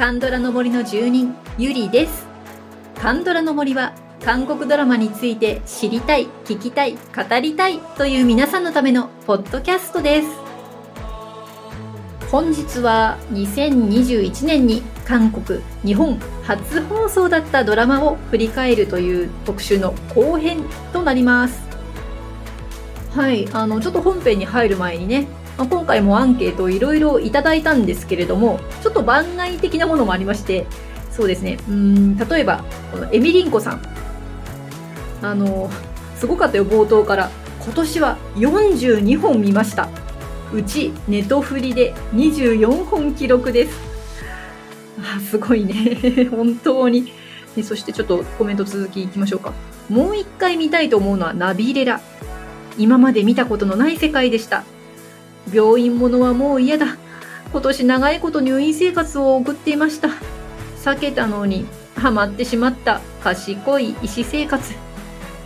カンドラの森の住人、ゆりです。カンドラの森は、韓国ドラマについて知りたい、聞きたい、語りたいという皆さんのためのポッドキャストです。本日は2021年に韓国、日本初放送だったドラマを振り返るという特集の後編となります。はい、あの、ちょっと本編に入る前にね、まあ、今回もアンケートをいろいろいただいたんですけれども、ちょっと番外的なものもありまして、そうですね、うーん、例えば、このエミリンコさん。あの、すごかったよ、冒頭から。今年は42本見ました。うち、ネトフリで24本記録です。あ、すごいね。本当に。そしてちょっとコメント続きいきましょうか。もう一回見たいと思うのはナビレラ。今まで見たことのない世界でした。病院ものはもう嫌だ。今年長いこと入院生活を送っていました。避けたのにハマってしまった賢い医師生活。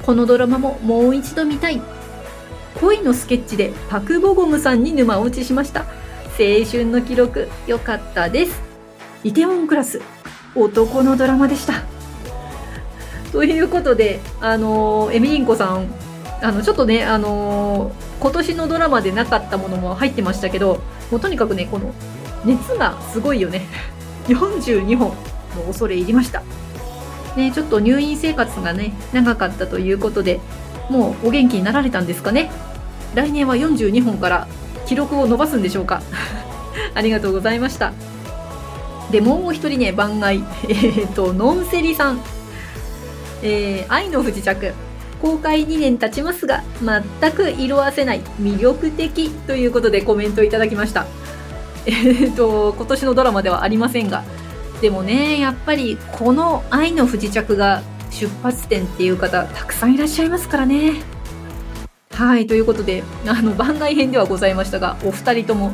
このドラマももう一度見たい。恋のスケッチでパクボゴムさんに沼落ちしました。青春の記録、良かったです。イテウォンクラス、男のドラマでした。ということで、あのエミリンコさん、あのちょっとね、あの今年のドラマでなかったものも入ってましたけど、もうとにかくね、この熱がすごいよね。42本の恐れ入りました。ね、ちょっと入院生活がね、長かったということで、もうお元気になられたんですかね。来年は42本から記録を伸ばすんでしょうか。ありがとうございました。で、もう一人ね、番外。えっ、と、ノンセリさん。えー、愛の不時着。公開2年経ちますが、全く色あせない、魅力的ということでコメントいただきました。えっ、と、今年のドラマではありませんが、でもね、やっぱりこの愛の不時着が出発点っていう方、たくさんいらっしゃいますからね。はい、ということで、あの、番外編ではございましたが、お二人とも、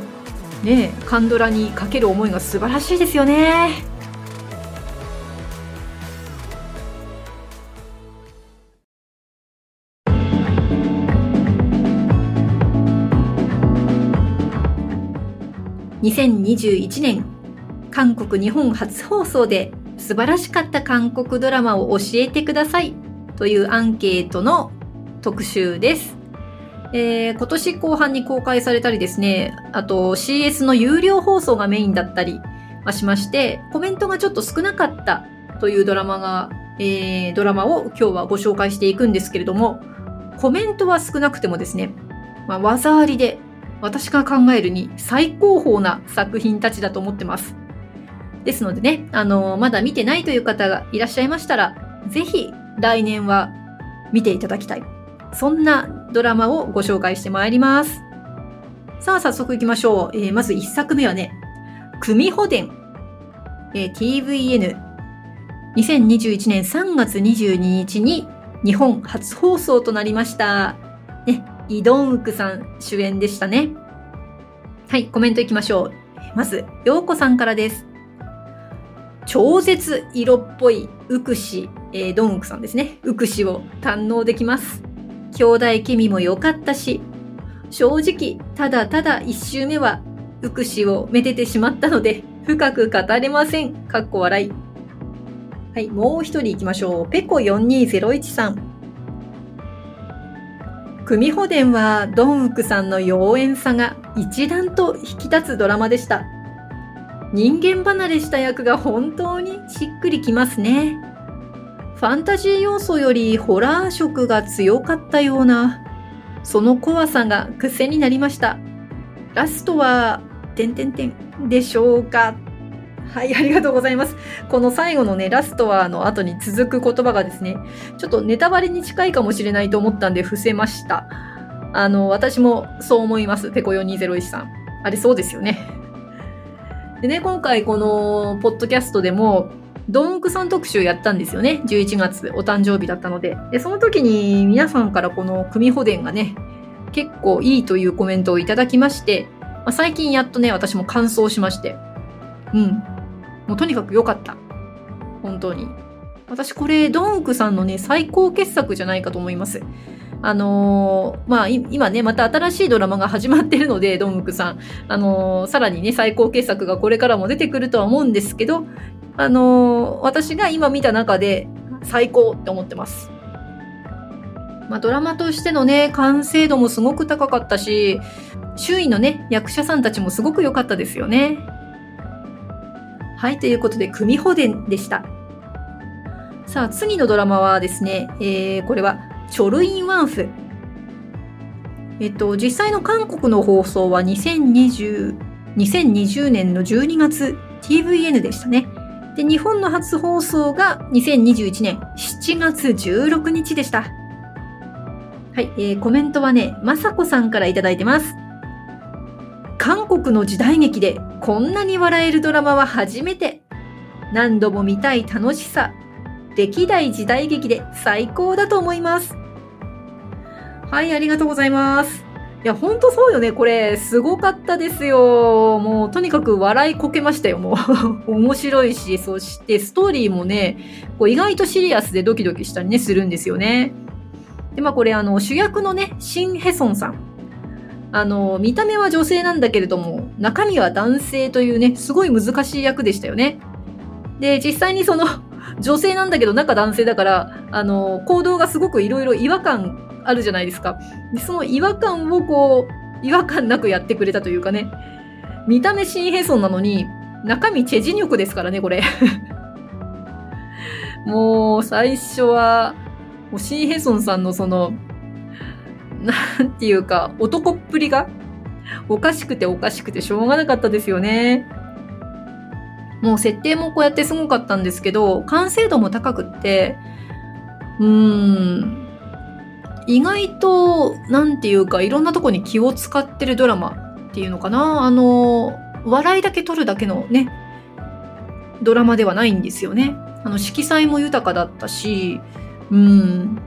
ね、カンドラにかける思いが素晴らしいですよね。2021年韓国日本初放送で素晴らしかった韓国ドラマを教えてくださいというアンケートの特集です。えー、今年後半に公開されたりですね、あと CS の有料放送がメインだったりしまして、コメントがちょっと少なかったというドラマが、えー、ドラマを今日はご紹介していくんですけれども、コメントは少なくてもですね、まあ、技ありで私が考えるに最高峰な作品たちだと思ってます。ですのでね、あのまだ見てないという方がいらっしゃいましたら、ぜひ来年は見ていただきたい。そんなドラマをご紹介してまいります。さあ、早速行きましょう。えー、まず1作目はね、組保伝、えー、TVN。2021年3月22日に日本初放送となりました。イ・ドンウクさん主演でしたね。はい、コメントいきましょう。まず、ようこさんからです。超絶色っぽいウクシ、えー、ドンウクさんですね。ウクシを堪能できます。兄弟ケミも良かったし、正直、ただただ一周目は、ウクシをめでてしまったので、深く語れません。かっこ笑い。はい、もう一人行きましょう。ペコ4201さん。組保伝はドンウクさんの妖艶さが一段と引き立つドラマでした。人間離れした役が本当にしっくりきますね。ファンタジー要素よりホラー色が強かったような、その怖さが癖になりました。ラストは、てんてんてんでしょうかはい、ありがとうございます。この最後のね、ラストはの後に続く言葉がですね、ちょっとネタバレに近いかもしれないと思ったんで伏せました。あの、私もそう思います。ペコ4201さん。あれそうですよね。でね、今回このポッドキャストでも、ドンクさん特集やったんですよね。11月、お誕生日だったので。で、その時に皆さんからこの組保伝がね、結構いいというコメントをいただきまして、まあ、最近やっとね、私も感想しまして。うん。もうとにかく良かった。本当に。私これ、ドンクさんのね、最高傑作じゃないかと思います。あのー、まあ、今ね、また新しいドラマが始まってるので、ドンクさん。あのー、さらにね、最高傑作がこれからも出てくるとは思うんですけど、あのー、私が今見た中で最高って思ってます。まあ、ドラマとしてのね、完成度もすごく高かったし、周囲のね、役者さんたちもすごく良かったですよね。はい、ということで、組保伝でした。さあ、次のドラマはですね、えー、これは、チョルインワンフ。えっと、実際の韓国の放送は2020、2020年の12月 TVN でしたね。で、日本の初放送が2021年7月16日でした。はい、えー、コメントはね、まさこさんからいただいてます。韓国の時代劇でこんなに笑えるドラマは初めて。何度も見たい楽しさ。歴代時代劇で最高だと思います。はい、ありがとうございます。いや、ほんとそうよね。これ、すごかったですよ。もう、とにかく笑いこけましたよ、もう。面白いし、そしてストーリーもね、こう意外とシリアスでドキドキしたりね、するんですよね。で、まあこれあの主役のね、シン・ヘソンさん。あの、見た目は女性なんだけれども、中身は男性というね、すごい難しい役でしたよね。で、実際にその、女性なんだけど中男性だから、あの、行動がすごくいろいろ違和感あるじゃないですか。で、その違和感をこう、違和感なくやってくれたというかね。見た目シン・ヘソンなのに、中身チェジニョクですからね、これ。もう、最初は、もうシーヘソンさんのその、なんていうか、男っぷりがおかしくておかしくてしょうがなかったですよね。もう設定もこうやってすごかったんですけど、完成度も高くって、うーん、意外と、なんていうか、いろんなとこに気を使ってるドラマっていうのかな。あの、笑いだけ撮るだけのね、ドラマではないんですよね。あの、色彩も豊かだったし、うん。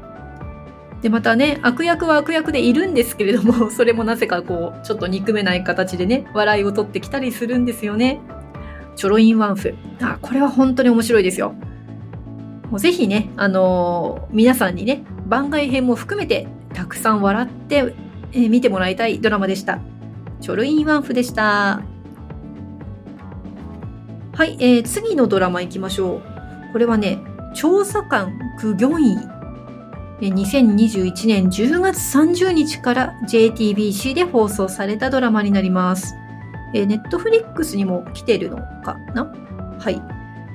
で、またね、悪役は悪役でいるんですけれども、それもなぜかこう、ちょっと憎めない形でね、笑いを取ってきたりするんですよね。チョロインワンフ。あ、これは本当に面白いですよ。もうぜひね、あのー、皆さんにね、番外編も含めて、たくさん笑って、えー、見てもらいたいドラマでした。チョルインワンフでした。はい、えー、次のドラマ行きましょう。これはね、調査官クギョンイ2021年10月30日から JTBC で放送されたドラマになります。えネットフリックスにも来てるのかな？はい。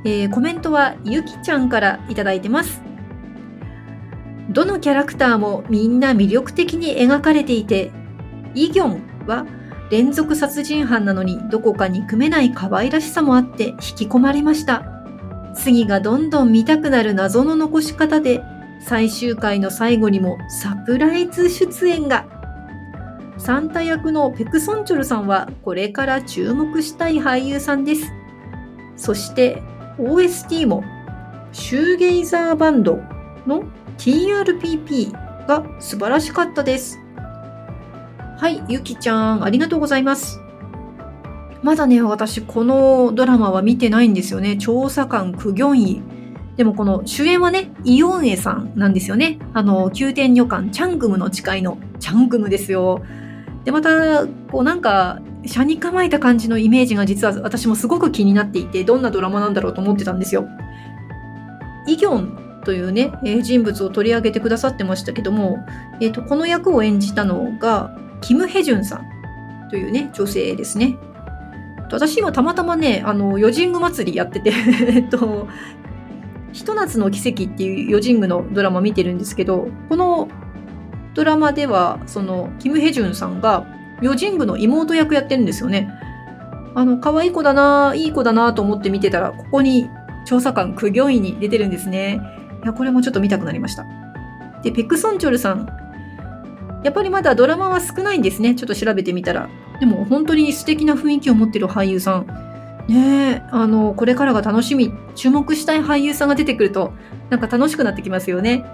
えー、コメントはゆきちゃんからいただいてます。どのキャラクターもみんな魅力的に描かれていて、イギョンは連続殺人犯なのにどこか憎めない可愛らしさもあって引き込まれました。次がどんどん見たくなる謎の残し方で、最終回の最後にもサプライズ出演が。サンタ役のペクソンチョルさんはこれから注目したい俳優さんです。そして OST もシューゲイザーバンドの TRPP が素晴らしかったです。はい、ゆきちゃん、ありがとうございます。まだね、私このドラマは見てないんですよね。調査官クギョンイ。でもこの主演はね、イオンエさんなんですよね。あの、宮殿旅館チャングムの誓いのチャングムですよ。で、また、こうなんか、車に構えた感じのイメージが実は私もすごく気になっていて、どんなドラマなんだろうと思ってたんですよ。イギョンというね、人物を取り上げてくださってましたけども、え、ー、と、この役を演じたのが、キム・ヘジュンさんというね、女性ですね。私今たまたまね、あの、ヨジング祭りやってて えっと、ひと夏の奇跡っていうヨジングのドラマ見てるんですけど、このドラマでは、その、キム・ヘジュンさんが、ヨジングの妹役やってるんですよね。あの、可愛い子だな、いい子だなと思って見てたら、ここに調査官クギョイに出てるんですね。いや、これもちょっと見たくなりました。で、ペクソンチョルさん。やっぱりまだドラマは少ないんですね。ちょっと調べてみたら。でも本当に素敵な雰囲気を持ってる俳優さん。ねえ、あの、これからが楽しみ、注目したい俳優さんが出てくると、なんか楽しくなってきますよね。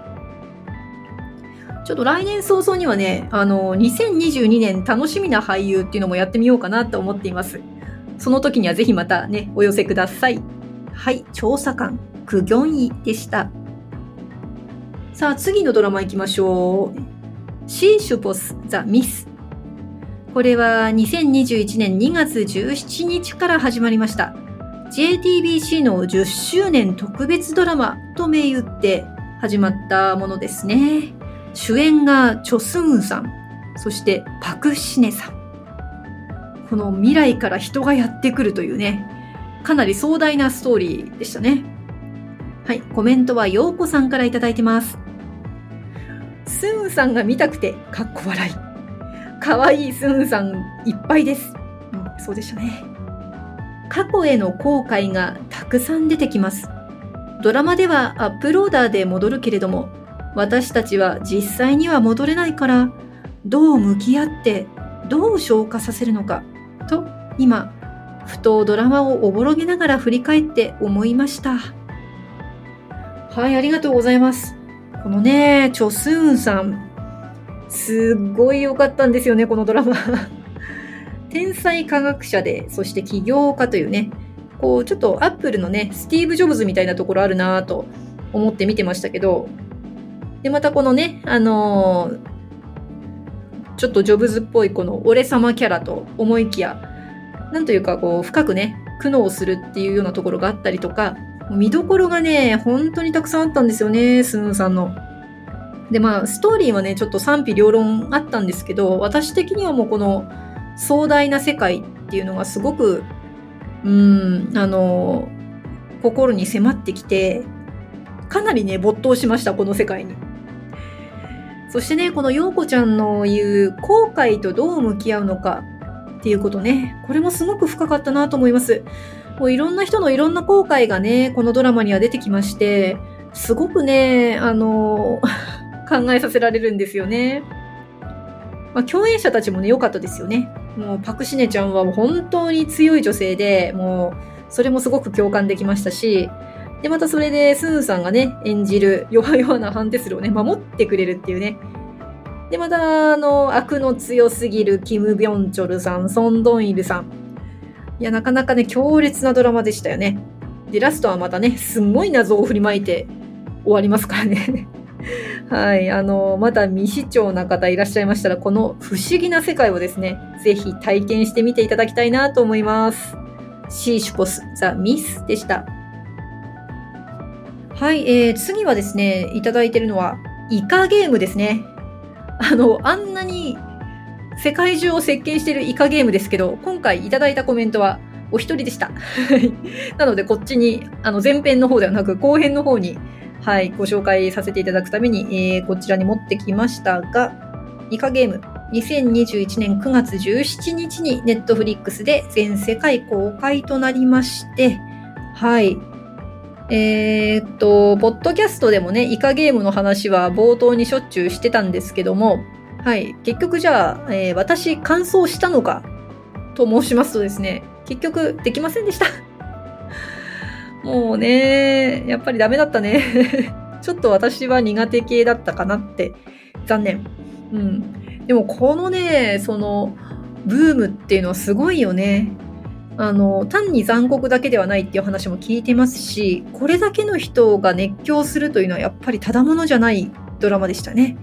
ちょっと来年早々にはね、あの、2022年楽しみな俳優っていうのもやってみようかなと思っています。その時にはぜひまたね、お寄せください。はい、調査官、クギョンイでした。さあ、次のドラマ行きましょう。シーシュポス・ザ・ミス。これは2021年2月17日から始まりました。JTBC の10周年特別ドラマと銘打って始まったものですね。主演がチョスンウさん、そしてパクシネさん。この未来から人がやってくるというね、かなり壮大なストーリーでしたね。はい、コメントはようこさんから頂いてます。スンさんが見たくて、かっこ笑い。可愛いスンさんいっぱいです。うん、そうでしたね。過去への後悔がたくさん出てきます。ドラマではアップローダーで戻るけれども、私たちは実際には戻れないから、どう向き合ってどう消化させるのか、と今、ふとドラマをおぼろげながら振り返って思いました。はい、ありがとうございます。このね、チョスーンさん、すっごい良かったんですよね、このドラマ。天才科学者で、そして起業家というね、こう、ちょっとアップルのね、スティーブ・ジョブズみたいなところあるなと思って見てましたけど、で、またこのね、あのー、ちょっとジョブズっぽいこの俺様キャラと思いきや、なんというかこう、深くね、苦悩するっていうようなところがあったりとか、見どころがね、本当にたくさんあったんですよね、スーンさんの。で、まあ、ストーリーはね、ちょっと賛否両論あったんですけど、私的にはもうこの壮大な世界っていうのがすごく、うん、あの、心に迫ってきて、かなりね、没頭しました、この世界に。そしてね、この陽子ちゃんの言う後悔とどう向き合うのかっていうことね、これもすごく深かったなと思います。もういろんな人のいろんな後悔がね、このドラマには出てきまして、すごくね、あの、考えさせられるんですよね。まあ、共演者たちもね、良かったですよね。もうパクシネちゃんは本当に強い女性で、もう、それもすごく共感できましたし、で、またそれでスーンさんがね、演じる弱々なハンテスルをね、守ってくれるっていうね。で、また、あの、悪の強すぎるキム・ビョンチョルさん、ソン・ドンイルさん。いや、なかなかね、強烈なドラマでしたよね。で、ラストはまたね、すんごい謎を振りまいて終わりますからね。はい。あの、まだ未視聴な方いらっしゃいましたら、この不思議な世界をですね、ぜひ体験してみていただきたいなと思います。シーシュポス・ザ・ミスでした。はい、えー、次はですね、いただいてるのは、イカゲームですね。あの、あんなに世界中を席巻しているイカゲームですけど、今回いただいたコメントはお一人でした。なので、こっちに、あの、前編の方ではなく、後編の方にはい、ご紹介させていただくために、えー、こちらに持ってきましたが、イカゲーム、2021年9月17日にネットフリックスで全世界公開となりまして、はい。えー、っと、ポッドキャストでもね、イカゲームの話は冒頭にしょっちゅうしてたんですけども、はい。結局じゃあ、えー、私、完走したのかと申しますとですね、結局できませんでした。もうね、やっぱりダメだったね。ちょっと私は苦手系だったかなって。残念。うん。でもこのね、その、ブームっていうのはすごいよね。あの、単に残酷だけではないっていう話も聞いてますし、これだけの人が熱狂するというのはやっぱりただものじゃないドラマでしたね。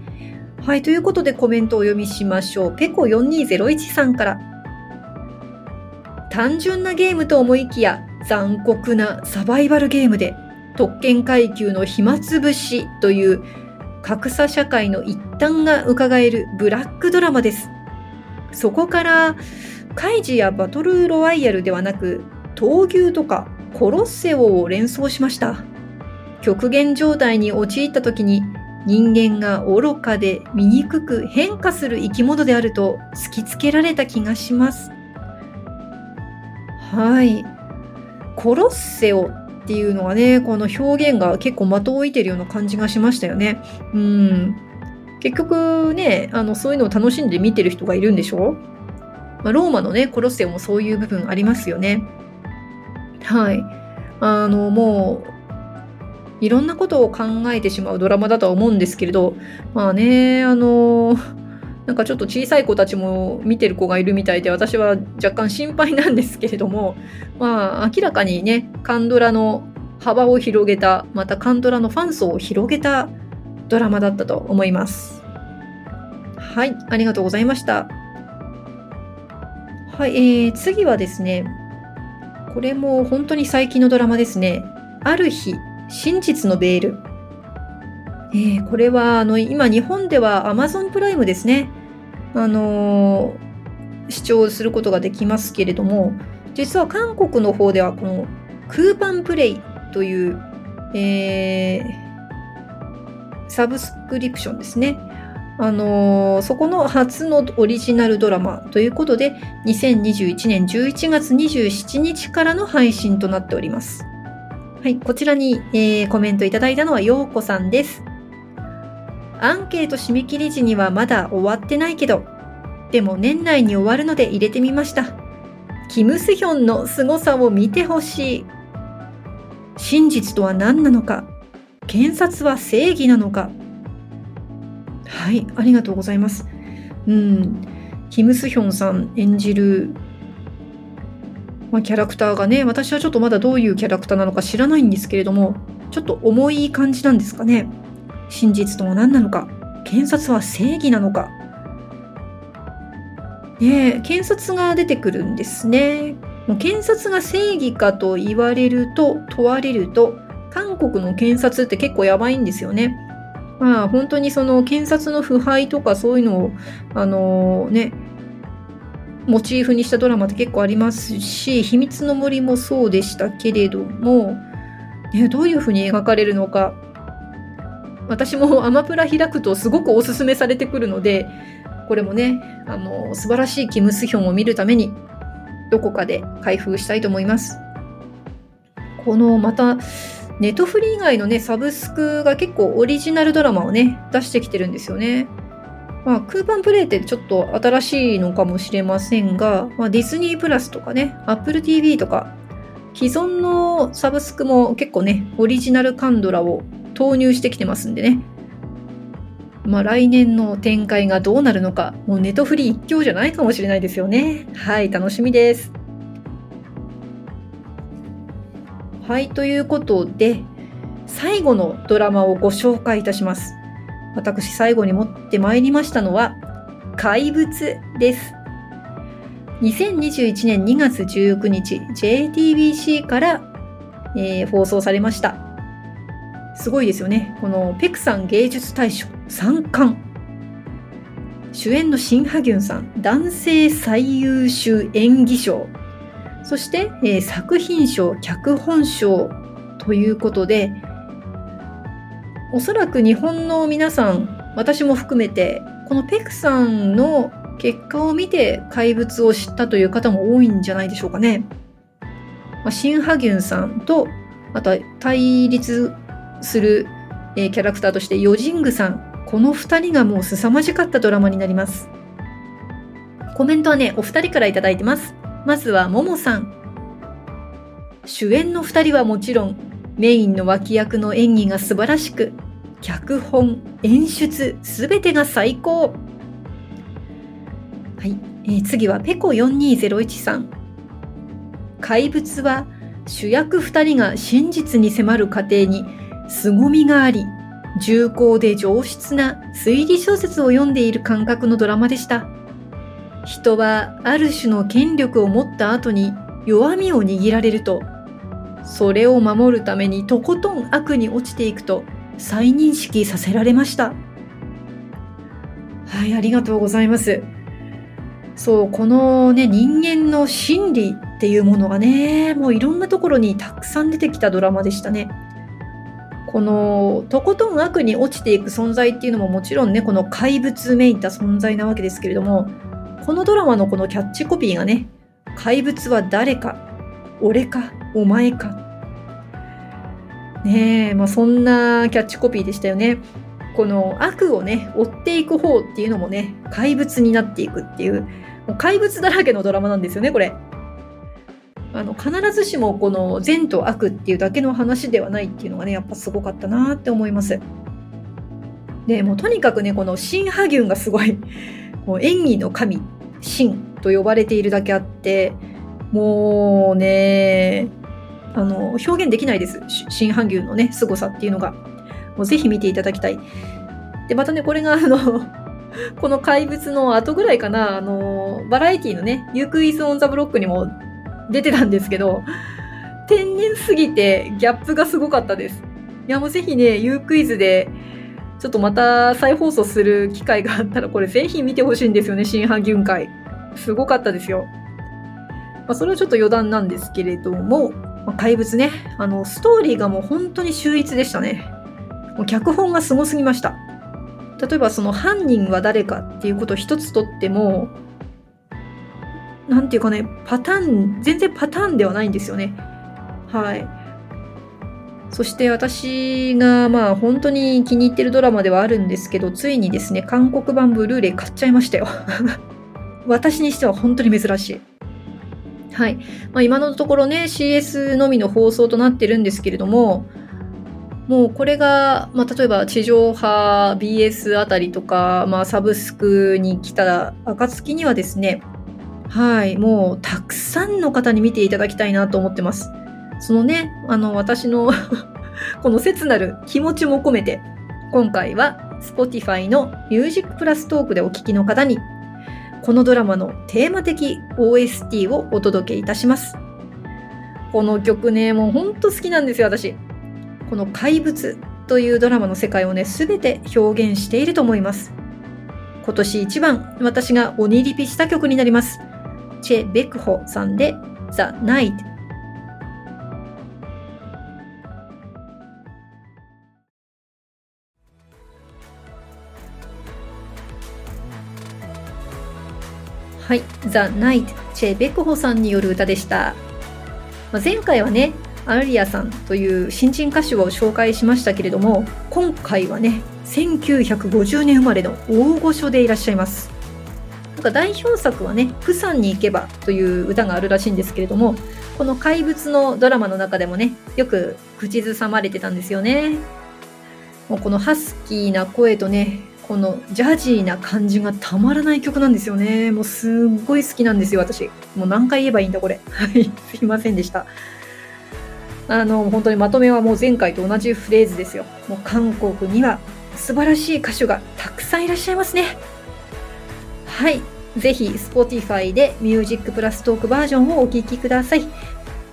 はい、ということでコメントをお読みしましょう。ペコ4201さんから。単純なゲームと思いきや、残酷なサバイバルゲームで特権階級の暇つぶしという格差社会の一端が伺えるブラックドラマです。そこからカイジやバトルロワイヤルではなく闘牛とかコロッセオを連想しました。極限状態に陥った時に人間が愚かで醜く変化する生き物であると突きつけられた気がします。はい。コロッセオっていうのはね、この表現が結構的を置いてるような感じがしましたよね。うん。結局ね、あの、そういうのを楽しんで見てる人がいるんでしょ？まあ、ローマのね、コロッセオもそういう部分ありますよね。はい。あの、もう、いろんなことを考えてしまうドラマだとは思うんですけれど、まあね、あの、なんかちょっと小さい子たちも見てる子がいるみたいで私は若干心配なんですけれども まあ明らかにねカンドラの幅を広げたまたカンドラのファン層を広げたドラマだったと思います。はい、ありがとうございました。はい、えー、次はですね、これも本当に最近のドラマですね。ある日、真実のベール。えー、これはあの今日本では Amazon プライムですね。あのー、視聴することができますけれども、実は韓国の方ではこのクーパンプレイという、えー、サブスクリプションですね。あのー、そこの初のオリジナルドラマということで、2021年11月27日からの配信となっております。はい、こちらに、えー、コメントいただいたのはようこさんです。アンケート締め切り時にはまだ終わってないけど、でも年内に終わるので入れてみました。キム・スヒョンの凄さを見てほしい。真実とは何なのか検察は正義なのかはい、ありがとうございます。うん、キム・スヒョンさん演じる、まあ、キャラクターがね、私はちょっとまだどういうキャラクターなのか知らないんですけれども、ちょっと重い感じなんですかね。真実とは何なのか？検察は正義なのか？ね検察が出てくるんですね。もう検察が正義かと言われると、問われると、韓国の検察って結構やばいんですよね。まあ本当にその検察の腐敗とかそういうのを、あのー、ね、モチーフにしたドラマって結構ありますし、秘密の森もそうでしたけれども、ね、どういうふうに描かれるのか、私もアマプラ開くとすごくおすすめされてくるので、これもね、あの、素晴らしいキム・スヒョンを見るために、どこかで開封したいと思います。この、また、ネットフリー以外のね、サブスクが結構オリジナルドラマをね、出してきてるんですよね。まあ、クーパンプレイってちょっと新しいのかもしれませんが、まあ、ディズニープラスとかね、Apple TV とか、既存のサブスクも結構ね、オリジナルカンドラを投入してきてますんでね、まあ、来年の展開がどうなるのか、もうネトフリ一強じゃないかもしれないですよね。はい、楽しみです。はい、ということで、最後のドラマをご紹介いたします。私、最後に持ってまいりましたのは、怪物です。2021年2月19日、JTBC から、えー、放送されました。すごいですよね。このペクさん芸術大賞3冠。主演のシン・ハギュンさん、男性最優秀演技賞。そして、えー、作品賞、脚本賞ということで、おそらく日本の皆さん、私も含めて、このペクさんの結果を見て怪物を知ったという方も多いんじゃないでしょうかね。まあ、シン・ハギュンさんと、あとは対立する、えー、キャラクターとしてヨジングさん。この2人がもう凄まじかったドラマになります。コメントはねお二人から頂いてます。まずはももさん。主演の2人はもちろんメインの脇役の演技が素晴らしく脚本演出すべてが最高。はい、えー、次はペコ4201さん。怪物は主役2人が真実に迫る過程に凄みがあり、重厚で上質な推理小説を読んでいる感覚のドラマでした。人はある種の権力を持った後に弱みを握られると、それを守るためにとことん悪に落ちていくと再認識させられました。はい、ありがとうございます。そう、このね、人間の心理っていうものがね、もういろんなところにたくさん出てきたドラマでしたね。このとことん悪に落ちていく存在っていうのももちろんねこの怪物めいた存在なわけですけれどもこのドラマのこのキャッチコピーがね怪物は誰か俺かお前か。ねえまあそんなキャッチコピーでしたよね。この悪をね追っていく方っていうのもね怪物になっていくっていうもう怪物だらけのドラマなんですよねこれ。あの必ずしもこの善と悪っていうだけの話ではないっていうのがねやっぱすごかったなって思います。でもうとにかくねこのシン・ハギュンがすごい もう演技の神シンと呼ばれているだけあってもうねあの表現できないです。シン・ハギュンのね凄さっていうのが。もうぜひ見ていただきたい。でまたねこれがあの この怪物の後ぐらいかな、あの、バラエティのね、ユークイズ・オン・ザ・ブロックにも出てたんですけど、天然すぎてギャップがすごかったです。いや、もうぜひね、ユークイズで、ちょっとまた再放送する機会があったら、これぜひ見てほしいんですよね、新ハギュン会。すごかったですよ。まあ、それはちょっと余談なんですけれども、まあ、怪物ね、あの、ストーリーがもう本当に秀逸でしたね。もう脚本がすごすぎました。例えばその犯人は誰かっていうことを一つとっても、なんていうかね、パターン、全然パターンではないんですよね。はい。そして私がまあ本当に気に入ってるドラマではあるんですけど、ついにですね、韓国版ブルーレイ買っちゃいましたよ。私にしては本当に珍しい。はい。まあ、今のところね、CS のみの放送となってるんですけれども、もうこれが、まあ、例えば地上波 BS あたりとか、まあ、サブスクに来た暁にはですね、はい、もうたくさんの方に見ていただきたいなと思ってます。そのね、あの、私の この切なる気持ちも込めて、今回は Spotify の Music Plus トークでお聴きの方に、このドラマのテーマ的 OST をお届けいたします。この曲ね、もうほんと好きなんですよ、私。この怪物というドラマの世界をね、すべて表現していると思います。今年一番私が鬼リピした曲になります。チェ・ベクホさんで The Night はい、The Night チェ・ベクホさんによる歌でした。まあ、前回はね、アリアさんという新人歌手を紹介しましたけれども今回はね1950年生まれの大御所でいらっしゃいます。なんか代表作はね「プサンに行けば」という歌があるらしいんですけれどもこの怪物のドラマの中でもねよく口ずさまれてたんですよね。もうこのハスキーな声とねこのジャジーな感じがたまらない曲なんですよね。もうすっごい好きなんですよ私。もう何回言えばいいんだこれ。はいすいませんでした。あの、本当にまとめはもう前回と同じフレーズですよ。もう韓国には素晴らしい歌手がたくさんいらっしゃいますね。はい。ぜひ Spotify で Music Plus トークバージョンをお聴きください。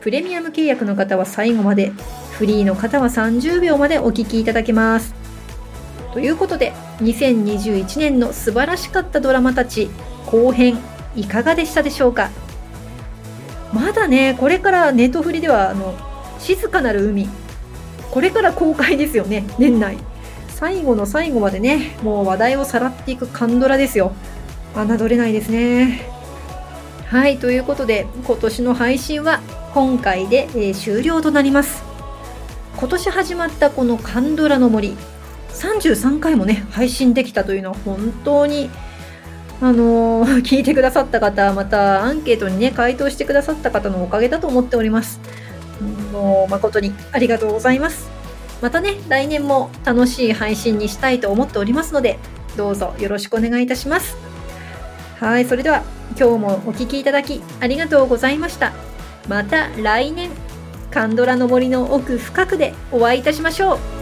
プレミアム契約の方は最後まで、フリーの方は30秒までお聴きいただけます。ということで、2021年の素晴らしかったドラマたち後編いかがでしたでしょうか？まだね、これからネットフリではあの静かなる海これから公開ですよね年内最後の最後までねもう話題をさらっていくカンドラですよ侮れないですねはいということで今年の配信は今回で、えー、終了となります今年始まったこのカンドラの森33回もね配信できたというのは本当にあのー、聞いてくださった方またアンケートにね回答してくださった方のおかげだと思っておりますもう誠にありがとうございます。またね、来年も楽しい配信にしたいと思っておりますので、どうぞよろしくお願いいたします。はい、それでは今日もお聴きいただきありがとうございました。また来年、カンドラの森の奥深くでお会いいたしましょう。